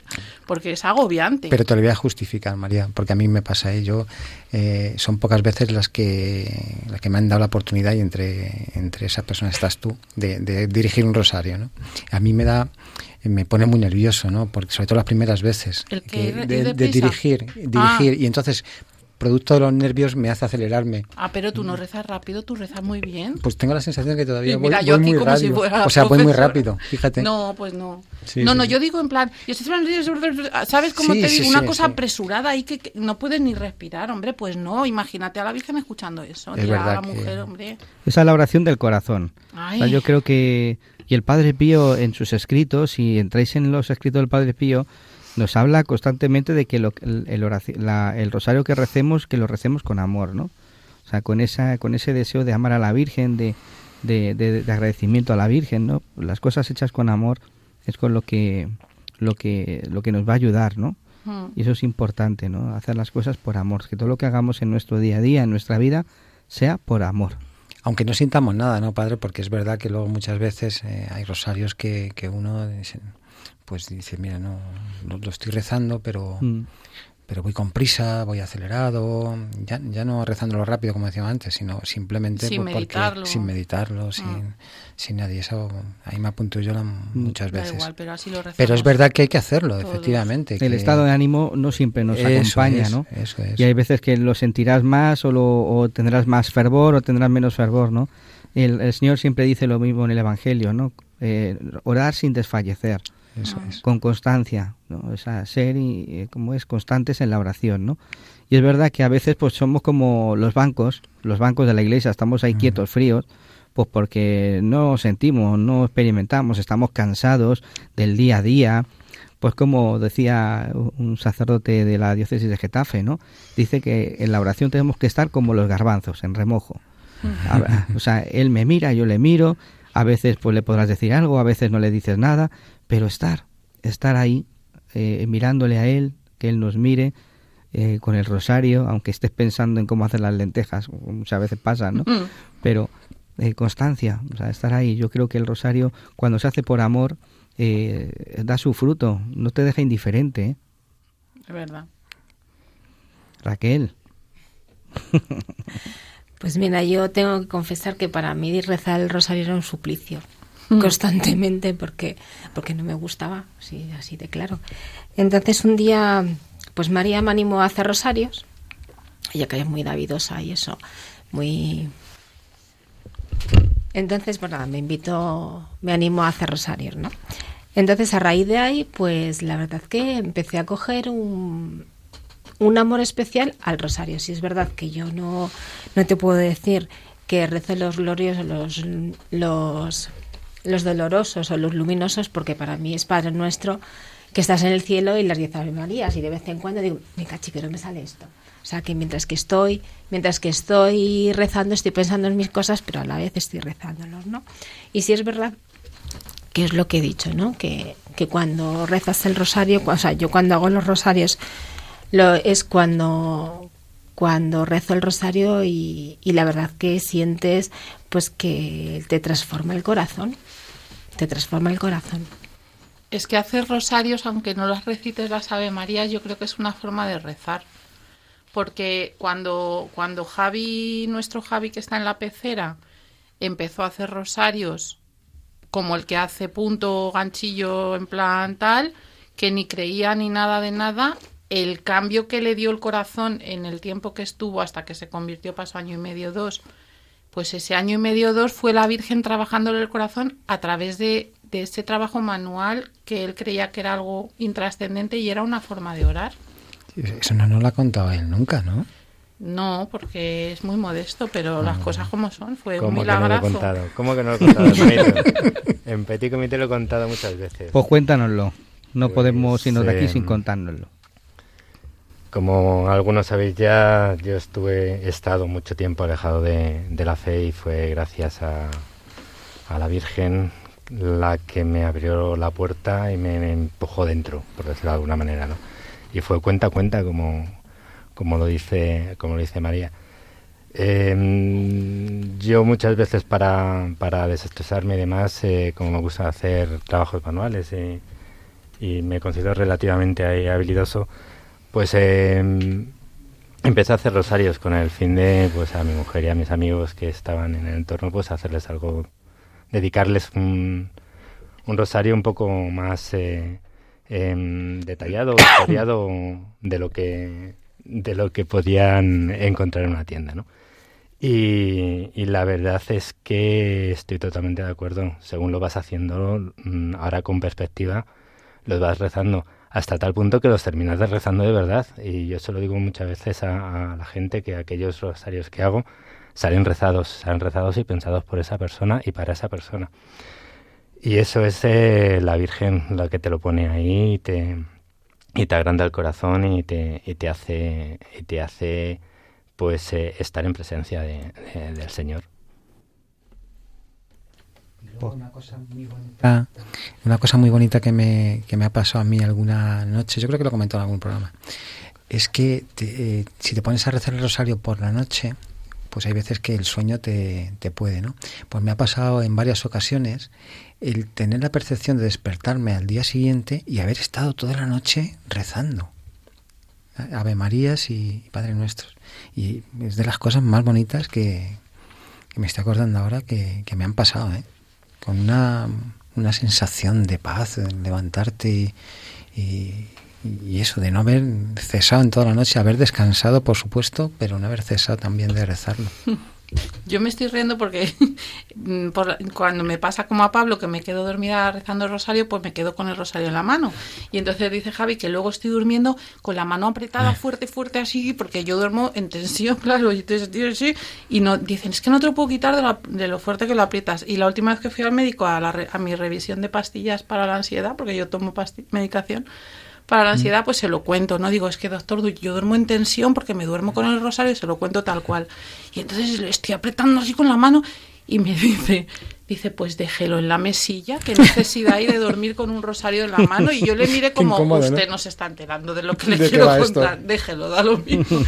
porque es agobiante. Pero te lo voy a justificar, María, porque a mí me pasa ello. Eh, son pocas veces las que, las que me han dado la oportunidad, y entre, entre esas personas estás tú, de, de dirigir un rosario. ¿no? A mí me da me pone muy nervioso, ¿no? Porque sobre todo las primeras veces que ¿Ir de, de deprisa? dirigir, dirigir Ah. y entonces producto de los nervios me hace acelerarme. Ah, pero tú no rezas rápido, tú rezas muy bien. Pues tengo la sensación que todavía mira, voy, yo voy aquí muy como si rápido. fuera o sea, voy muy rápido, fíjate. No, pues no. Sí, no, sí, no, sí. yo digo en plan, yo estoy- ¿sabes cómo Sí, te sí, digo? Una sí, cosa sí. apresurada ahí que, que no puedes ni respirar, hombre, pues no, imagínate a la Virgen escuchando eso, Es verdad la que- mujer, hombre. Esa es la oración del corazón. O sea, yo creo que y el Padre Pío en sus escritos, si entráis en los escritos del Padre Pío, nos habla constantemente de que lo- el, el la- el rosario que recemos, que lo recemos con amor, ¿no? O sea, con esa, con ese deseo de amar a la Virgen, de, de, de- de agradecimiento a la Virgen, ¿no? Las cosas hechas con amor es con lo que, lo que, lo que nos va a ayudar, ¿no? Mm. Y eso es importante, ¿no? Hacer las cosas por amor, que todo lo que hagamos en nuestro día a día, en nuestra vida, sea por amor. Aunque no sintamos nada, ¿no, padre? Porque es verdad que luego muchas veces eh, hay rosarios que, que uno dice, pues dice, mira, no, lo, lo estoy rezando, pero, Mm. pero voy con prisa, voy acelerado, ya, ya no rezándolo rápido como decíamos antes, sino simplemente Sin porque- meditarlo. sin meditarlo, sin, sin nadie. Eso ahí me apunto yo la- muchas Da veces. igual, pero así lo rezamos. Pero es verdad que hay que hacerlo, todos. efectivamente. El que- estado de ánimo no siempre nos Eso acompaña, es, ¿no? eso es. Y hay veces que lo sentirás más o, lo- o tendrás más fervor o tendrás menos fervor, ¿no? El, el Señor siempre dice lo mismo en el Evangelio, ¿no? Eh, orar sin desfallecer, Eso Ah. es. con constancia, ¿no? O sea, ser y eh, como es constantes en la oración, ¿no? Y es verdad que a veces pues somos como los bancos, los bancos de la iglesia, estamos ahí quietos, fríos, pues porque no sentimos, no experimentamos, estamos cansados del día a día, pues como decía un sacerdote de la diócesis de Getafe, ¿no? Dice que en la oración tenemos que estar como los garbanzos, en remojo. A- O sea, él me mira, yo le miro, a veces pues le podrás decir algo, a veces no le dices nada, pero estar, estar ahí, eh, mirándole a él, que él nos mire, eh, con el rosario, aunque estés pensando en cómo hacer las lentejas, muchas veces pasa, ¿no? Mm. Pero eh, constancia, o sea, estar ahí. Yo creo que el rosario, cuando se hace por amor, eh, da su fruto, no te deja indiferente, ¿eh? Es verdad. Raquel. Pues mira, yo tengo que confesar que para mí rezar el rosario era un suplicio. Constantemente porque porque no me gustaba, sí, así de claro. Entonces un día, pues María me animó a hacer rosarios. Ella que es muy davidosa y eso, muy. Entonces, pues nada, me invitó, me animó a hacer rosarios, ¿no? Entonces, a raíz de ahí, pues la verdad que empecé a coger un, un amor especial al rosario. Si es verdad que yo no, no te puedo decir que rezo los gloriosos, los, los, los dolorosos o los luminosos, porque para mí es Padre Nuestro que estás en el cielo y las diez Ave Marías. Y de vez en cuando digo, me cachi, pero me sale esto. O sea que mientras que estoy, mientras que estoy rezando, estoy pensando en mis cosas, pero a la vez estoy rezándolos, ¿no? Y si es verdad que es lo que he dicho, ¿no? Que, que cuando rezas el rosario, o sea, yo cuando hago los rosarios, lo, es cuando, cuando rezo el rosario y, y la verdad que sientes pues que te transforma el corazón, te transforma el corazón. Es que hacer rosarios, aunque no las recites las Ave Marías, yo creo que es una forma de rezar. Porque cuando, cuando Javi, nuestro Javi que está en la pecera, empezó a hacer rosarios como el que hace punto, ganchillo, en plan tal, que ni creía ni nada de nada, el cambio que le dio el corazón en el tiempo que estuvo hasta que se convirtió, pasó año y medio, dos, pues ese año y medio, dos, fue la Virgen trabajándole el corazón a través de, de ese trabajo manual que él creía que era algo intrascendente y era una forma de orar. Eso no nos lo ha contado él nunca, ¿no? No, porque es muy modesto, pero las cosas como son, fue un ¿Cómo que no lo he milagrazo. contado? ¿Cómo que no lo he contado? En Petit Comité lo he contado muchas veces. Pues cuéntanoslo. No Pues, podemos irnos de aquí sin em, contárnoslo. Como algunos sabéis ya, yo estuve, he estado mucho tiempo alejado de, la fe y fue gracias a, la Virgen la que me abrió la puerta y me, empujó dentro, por decirlo de alguna manera, ¿no? Y fue cuenta a cuenta, como, lo dice, como lo dice María. Em, yo muchas veces para, desestresarme y demás, eh, como me gusta hacer trabajos manuales eh, y me considero relativamente habilidoso, pues em, empecé a hacer rosarios con el fin de pues a mi mujer y a mis amigos que estaban en el entorno pues hacerles algo dedicarles un, un rosario un poco más eh, em, detallado historiado de lo que de lo que podían encontrar en una tienda, ¿no? Y, y, la verdad es que estoy totalmente de acuerdo. Según lo vas haciendo, mm, ahora con perspectiva, los vas rezando hasta tal punto que los terminas rezando de verdad. Y yo se lo digo muchas veces a, la gente que aquellos rosarios que hago salen rezados, salen rezados y pensados por esa persona y para esa persona. Y eso es eh, la Virgen la que te lo pone ahí y te, y te agranda el corazón y te, y te hace y te hace pues eh, estar en presencia de, de, del Señor. Una cosa muy bonita, una cosa muy bonita que me, que me ha pasado a mí alguna noche, yo creo que lo he comentado en algún programa, es que te, eh, si te pones a rezar el rosario por la noche, pues hay veces que el sueño te, te puede, ¿no? Pues me ha pasado en varias ocasiones el tener la percepción de despertarme al día siguiente y haber estado toda la noche rezando. Ave Marías y Padre Nuestros. Y es de las cosas más bonitas que, que me estoy acordando ahora que, que me han pasado, ¿eh? Con una, una sensación de paz, levantarte y, y, y eso, de no haber cesado en toda la noche, haber descansado, por supuesto, pero no haber cesado también de rezarlo. Yo me estoy riendo porque por, cuando me pasa como a Pablo, que me quedo dormida rezando el rosario, pues me quedo con el rosario en la mano. Y entonces dice Javi que luego estoy durmiendo con la mano apretada fuerte, fuerte así, porque yo duermo en tensión, claro, y así, y no, dicen, es que no te lo puedo quitar de, la, de, lo fuerte que lo aprietas. Y la última vez que fui al médico a, la, a mi revisión de pastillas para la ansiedad, porque yo tomo medicación, para la ansiedad, pues se lo cuento, ¿no? Digo, es que doctor, yo duermo en tensión porque me duermo con el rosario y se lo cuento tal cual. Y entonces le estoy apretando así con la mano y me dice, dice, pues déjelo en la mesilla, qué necesidad hay de dormir con un rosario en la mano. Y yo le miré como, incómodo, usted ¿no? no se está enterando de lo que le ¿De quiero contar, esto? déjelo, da lo mismo.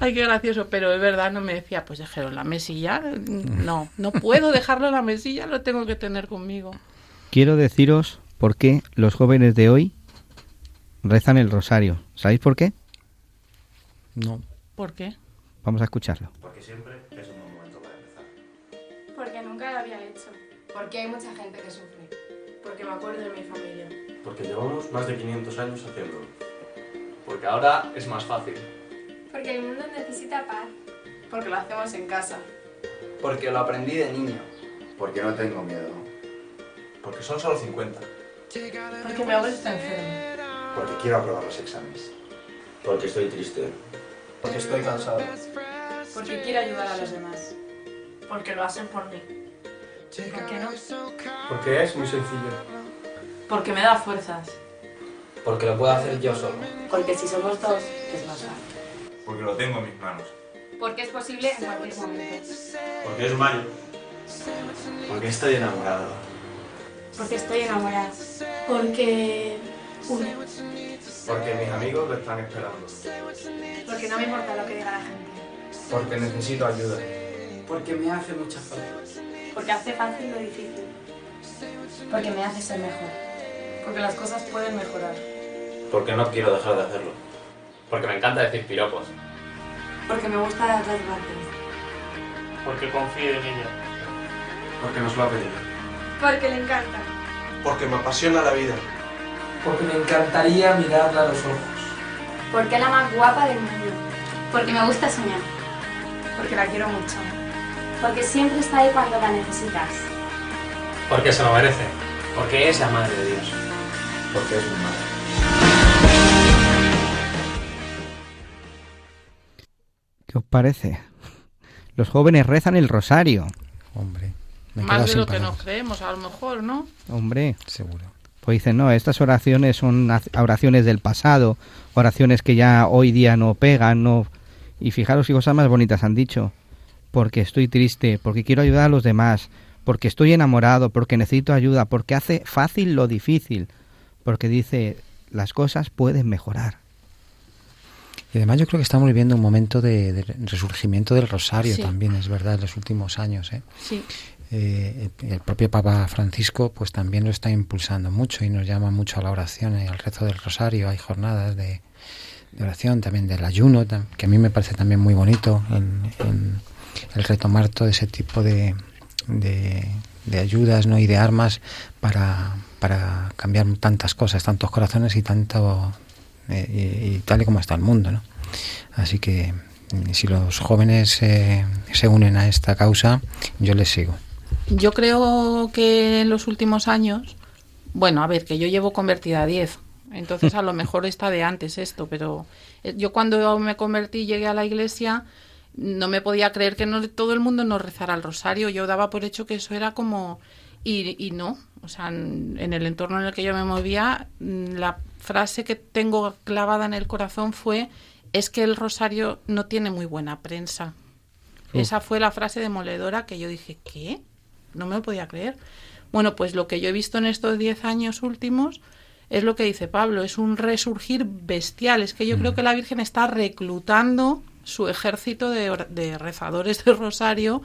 Ay, qué gracioso, pero es verdad, no me decía, pues déjelo en la mesilla. No, no puedo dejarlo en la mesilla, lo tengo que tener conmigo. Quiero deciros por qué los jóvenes de hoy rezan el rosario. ¿Sabéis por qué? No. ¿Por qué? Vamos a escucharlo. Porque siempre es un buen momento para empezar. Porque nunca lo había hecho. Porque hay mucha gente que sufre. Porque me acuerdo de mi familia. Porque llevamos más de 500 años haciéndolo. Porque ahora es más fácil. Porque el mundo necesita paz. Porque lo hacemos en casa. Porque lo aprendí de niño. Porque no tengo miedo. Porque son solo 50. Porque mi abuelo está enfermo. Porque quiero aprobar los exámenes. Porque estoy triste. Porque estoy cansado. Porque quiero ayudar a los demás. Porque lo hacen por mí. ¿Por qué no? Porque es muy sencillo. Porque me da fuerzas. Porque lo puedo hacer yo solo. Porque si somos dos, es más fácil. Porque lo tengo en mis manos. Porque es posible en cualquier momento. Porque es mayo. Porque estoy enamorado. Porque estoy enamorada. Porque une. Porque mis amigos lo están esperando. Porque no me importa lo que diga la gente. Porque necesito ayuda. Porque me hace mucha falta. Porque hace fácil lo difícil. Porque me hace ser mejor. Porque las cosas pueden mejorar. Porque no quiero dejar de hacerlo. Porque me encanta decir piropos. Porque me gusta dar las gracias. Porque confío en ella. Porque nos lo ha pedido. Porque le encanta. Porque me apasiona la vida. Porque me encantaría mirarla a los ojos. Porque es la más guapa del mundo. Porque me gusta soñar. Porque la quiero mucho. Porque siempre está ahí cuando la necesitas. Porque se lo merece. Porque es la madre de Dios. Porque es mi madre. ¿Qué os parece? Los jóvenes rezan el rosario. Hombre. Más de lo que nos creemos, a lo mejor, ¿no? Hombre. Seguro. Pues dicen, no, estas oraciones son oraciones del pasado, oraciones que ya hoy día no pegan, no... Y fijaros qué cosas más bonitas han dicho. Porque estoy triste, porque quiero ayudar a los demás, porque estoy enamorado, porque necesito ayuda, porque hace fácil lo difícil, porque dice, las cosas pueden mejorar. Y además yo creo que estamos viviendo un momento de, de resurgimiento del rosario sí. también, es verdad, en los últimos años. ¿eh? Sí. Eh, el propio Papa Francisco pues también lo está impulsando mucho y nos llama mucho a la oración y al rezo del rosario. Hay jornadas de, oración, también del ayuno, que a mí me parece también muy bonito en, el retomar todo ese tipo de, de, ayudas ¿no? y de armas para, para cambiar tantas cosas, tantos corazones y tanto eh, y, y, tal y como está el mundo. ¿no? Así que mm, si los jóvenes eh, se unen a esta causa, yo les sigo. Yo creo que en los últimos años, bueno, a ver, que yo llevo convertida a 10, entonces a lo mejor está de antes esto, pero eh, yo cuando me convertí y llegué a la iglesia no me podía creer que no todo el mundo no rezara el rosario. Yo daba por hecho que eso era como y, y no, o sea, en, en, el entorno en el que yo me movía, mm, la frase que tengo clavada en el corazón fue es que el rosario no tiene muy buena prensa. Uh. Esa fue la frase demoledora que yo dije, ¿qué? No me lo podía creer. Bueno, pues lo que yo he visto en estos diez años últimos es lo que dice Pablo, es un resurgir bestial. Es que yo creo que la Virgen está reclutando su ejército de, de rezadores de rosario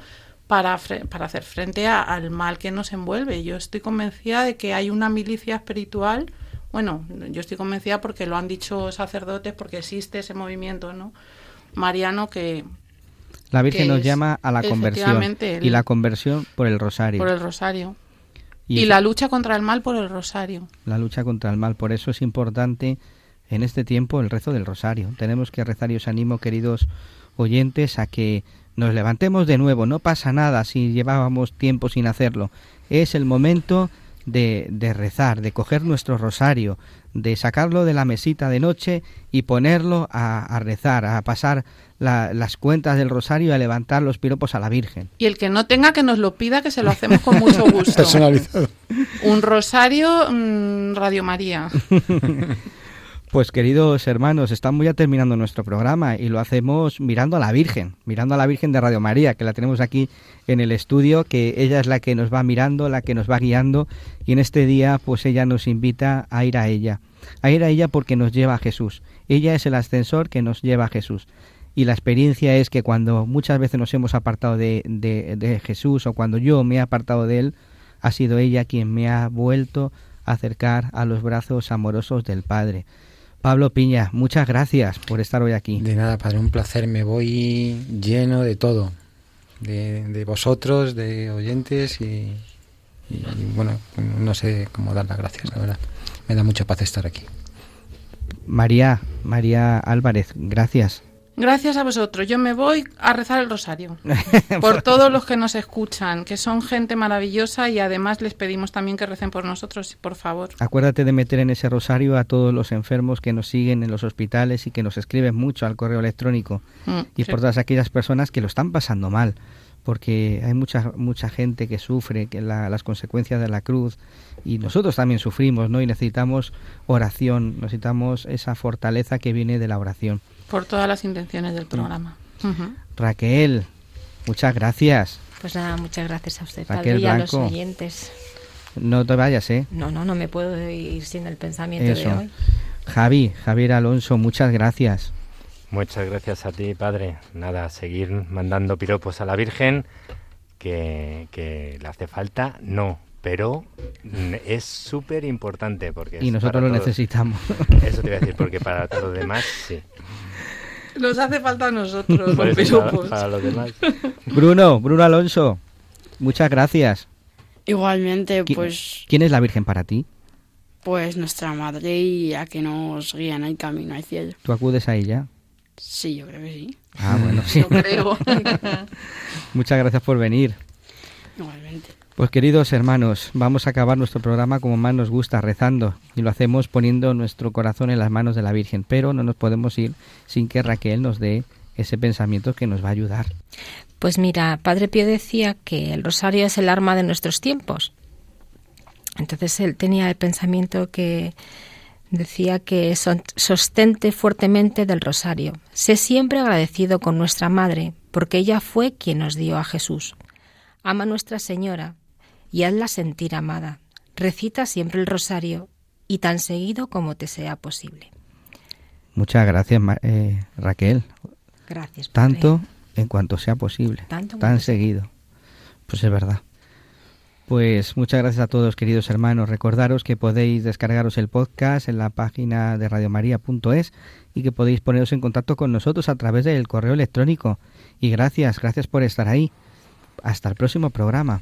para, para hacer frente a, al mal que nos envuelve. Yo estoy convencida de que hay una milicia espiritual. Bueno, yo estoy convencida porque lo han dicho sacerdotes, porque existe ese movimiento, ¿no? Mariano que, la Virgen nos llama a la conversión y la conversión por el rosario. Por el rosario. Y, y la lucha contra el mal por el rosario. La lucha contra el mal. Por eso es importante en este tiempo el rezo del rosario. Tenemos que rezar y os animo, queridos oyentes, a que nos levantemos de nuevo. No pasa nada si llevábamos tiempo sin hacerlo. Es el momento de, de rezar, de coger nuestro rosario, de sacarlo de la mesita de noche y ponerlo a, a rezar, a pasar la, las cuentas del rosario y a levantar los piropos a la Virgen. Y el que no tenga que nos lo pida, que se lo hacemos con mucho gusto. Personalizado. Un rosario mmm, Radio María. Pues queridos hermanos, estamos ya terminando nuestro programa y lo hacemos mirando a la Virgen, mirando a la Virgen de Radio María, que la tenemos aquí en el estudio, que ella es la que nos va mirando, la que nos va guiando y en este día pues ella nos invita a ir a ella, a ir a ella porque nos lleva a Jesús. Ella es el ascensor que nos lleva a Jesús. Y la experiencia es que cuando muchas veces nos hemos apartado de, de, Jesús o cuando yo me he apartado de Él, ha sido ella quien me ha vuelto a acercar a los brazos amorosos del Padre. Pablo Piña, muchas gracias por estar hoy aquí. De nada, padre, un placer. Me voy lleno de todo, de, de vosotros, de oyentes y, y, y, bueno, no sé cómo dar las gracias, la verdad. Me da mucha paz estar aquí. María, María Álvarez, gracias. Gracias a vosotros. Yo me voy a rezar el rosario por todos los que nos escuchan, que son gente maravillosa y además les pedimos también que recen por nosotros, por favor. Acuérdate de meter en ese rosario a todos los enfermos que nos siguen en los hospitales y que nos escriben mucho al correo electrónico mm, y sí. por todas aquellas personas que lo están pasando mal porque hay mucha mucha gente que sufre que la, las consecuencias de la cruz y nosotros también sufrimos, ¿no? Y necesitamos oración, necesitamos esa fortaleza que viene de la oración. Por todas las intenciones del programa. Uh -huh. Raquel, muchas gracias. Pues nada, muchas gracias a usted, Raquel Padre, y a los oyentes. No te vayas, ¿eh? No, no, no me puedo ir sin el pensamiento Eso. de hoy. Javi, Javier Alonso, muchas gracias. Muchas gracias a ti, padre. Nada, seguir mandando piropos a la Virgen, que, que le hace falta, no, pero es súper importante porque y nosotros lo todos, necesitamos. Eso te iba a decir porque para todos los demás sí. Nos hace falta a nosotros los. Para, para, los demás. Bruno Bruno Alonso muchas gracias. Igualmente ¿Qui pues quién es la Virgen para ti pues nuestra madre y a que nos guían el camino al cielo tú acudes a ella sí yo creo que sí. Ah bueno sí. yo creo. Muchas gracias por venir. Igualmente pues queridos hermanos, vamos a acabar nuestro programa como más nos gusta, rezando, y lo hacemos poniendo nuestro corazón en las manos de la Virgen, pero no nos podemos ir sin que Raquel nos dé ese pensamiento que nos va a ayudar. Pues mira, Padre Pío decía que el rosario es el arma de nuestros tiempos. Entonces él tenía el pensamiento que decía que sostente fuertemente del rosario. Sé siempre agradecido con nuestra Madre, porque ella fue quien nos dio a Jesús. Ama Nuestra Señora, y hazla sentir amada. Recita siempre el rosario y tan seguido como te sea posible. Muchas gracias, eh, Raquel. Gracias. Padre. Tanto en cuanto sea posible, Tanto tan seguido. Pues es verdad. Pues muchas gracias a todos, queridos hermanos. Recordaros que podéis descargaros el podcast en la página de radiomaria.es y que podéis poneros en contacto con nosotros a través del correo electrónico. Y gracias, gracias por estar ahí. Hasta el próximo programa.